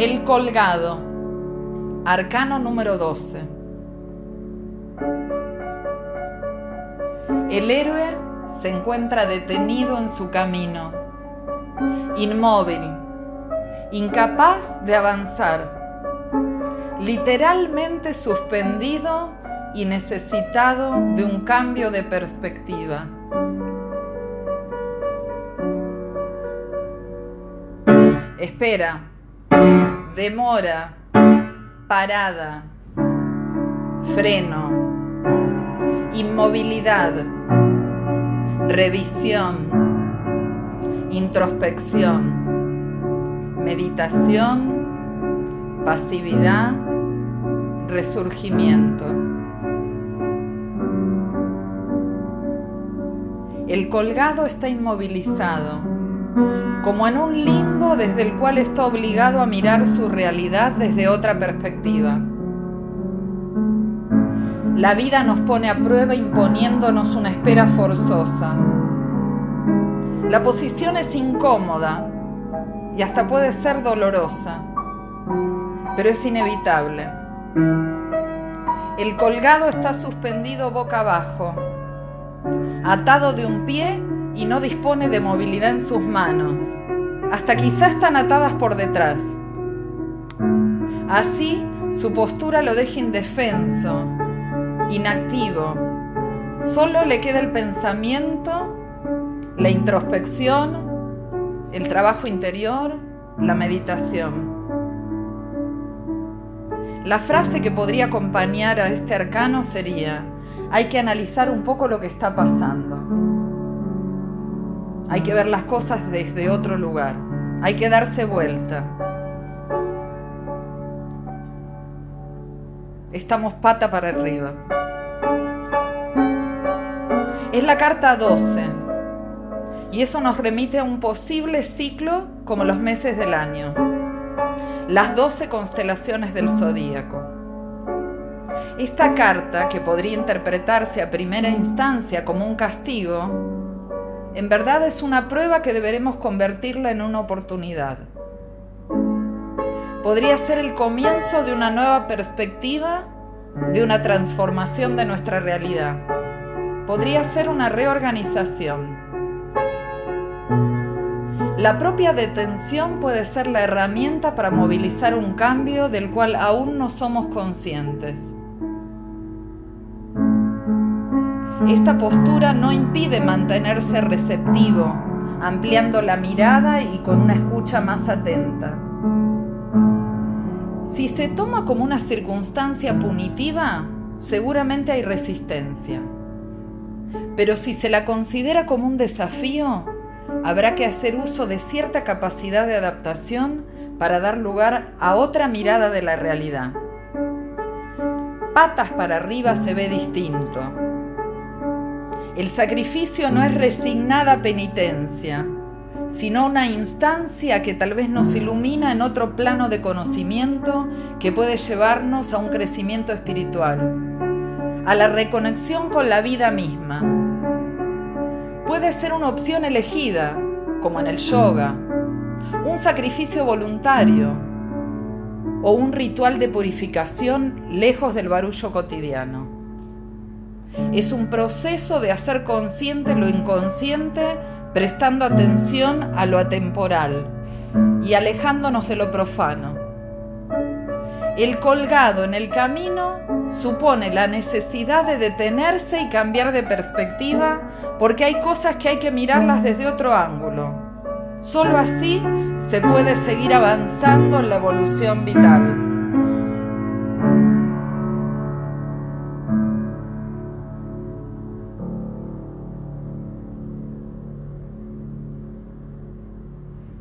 El colgado, arcano número 12. El héroe se encuentra detenido en su camino, inmóvil, incapaz de avanzar, literalmente suspendido y necesitado de un cambio de perspectiva. Espera demora, parada, freno, inmovilidad, revisión, introspección, meditación, pasividad, resurgimiento. El colgado está inmovilizado como en un limbo desde el cual está obligado a mirar su realidad desde otra perspectiva. La vida nos pone a prueba imponiéndonos una espera forzosa. La posición es incómoda y hasta puede ser dolorosa, pero es inevitable. El colgado está suspendido boca abajo, atado de un pie y no dispone de movilidad en sus manos. Hasta quizás están atadas por detrás. Así, su postura lo deja indefenso, inactivo. Solo le queda el pensamiento, la introspección, el trabajo interior, la meditación. La frase que podría acompañar a este arcano sería, hay que analizar un poco lo que está pasando. Hay que ver las cosas desde otro lugar. Hay que darse vuelta. Estamos pata para arriba. Es la carta 12. Y eso nos remite a un posible ciclo como los meses del año. Las 12 constelaciones del zodíaco. Esta carta, que podría interpretarse a primera instancia como un castigo, en verdad es una prueba que deberemos convertirla en una oportunidad. Podría ser el comienzo de una nueva perspectiva, de una transformación de nuestra realidad. Podría ser una reorganización. La propia detención puede ser la herramienta para movilizar un cambio del cual aún no somos conscientes. Esta postura no impide mantenerse receptivo, ampliando la mirada y con una escucha más atenta. Si se toma como una circunstancia punitiva, seguramente hay resistencia. Pero si se la considera como un desafío, habrá que hacer uso de cierta capacidad de adaptación para dar lugar a otra mirada de la realidad. Patas para arriba se ve distinto el sacrificio no es resignada penitencia, sino una instancia que tal vez nos ilumina en otro plano de conocimiento que puede llevarnos a un crecimiento espiritual, a la reconexión con la vida misma. Puede ser una opción elegida, como en el yoga, un sacrificio voluntario o un ritual de purificación lejos del barullo cotidiano. Es un proceso de hacer consciente lo inconsciente, prestando atención a lo atemporal y alejándonos de lo profano. El colgado en el camino supone la necesidad de detenerse y cambiar de perspectiva porque hay cosas que hay que mirarlas desde otro ángulo. Solo así se puede seguir avanzando en la evolución vital.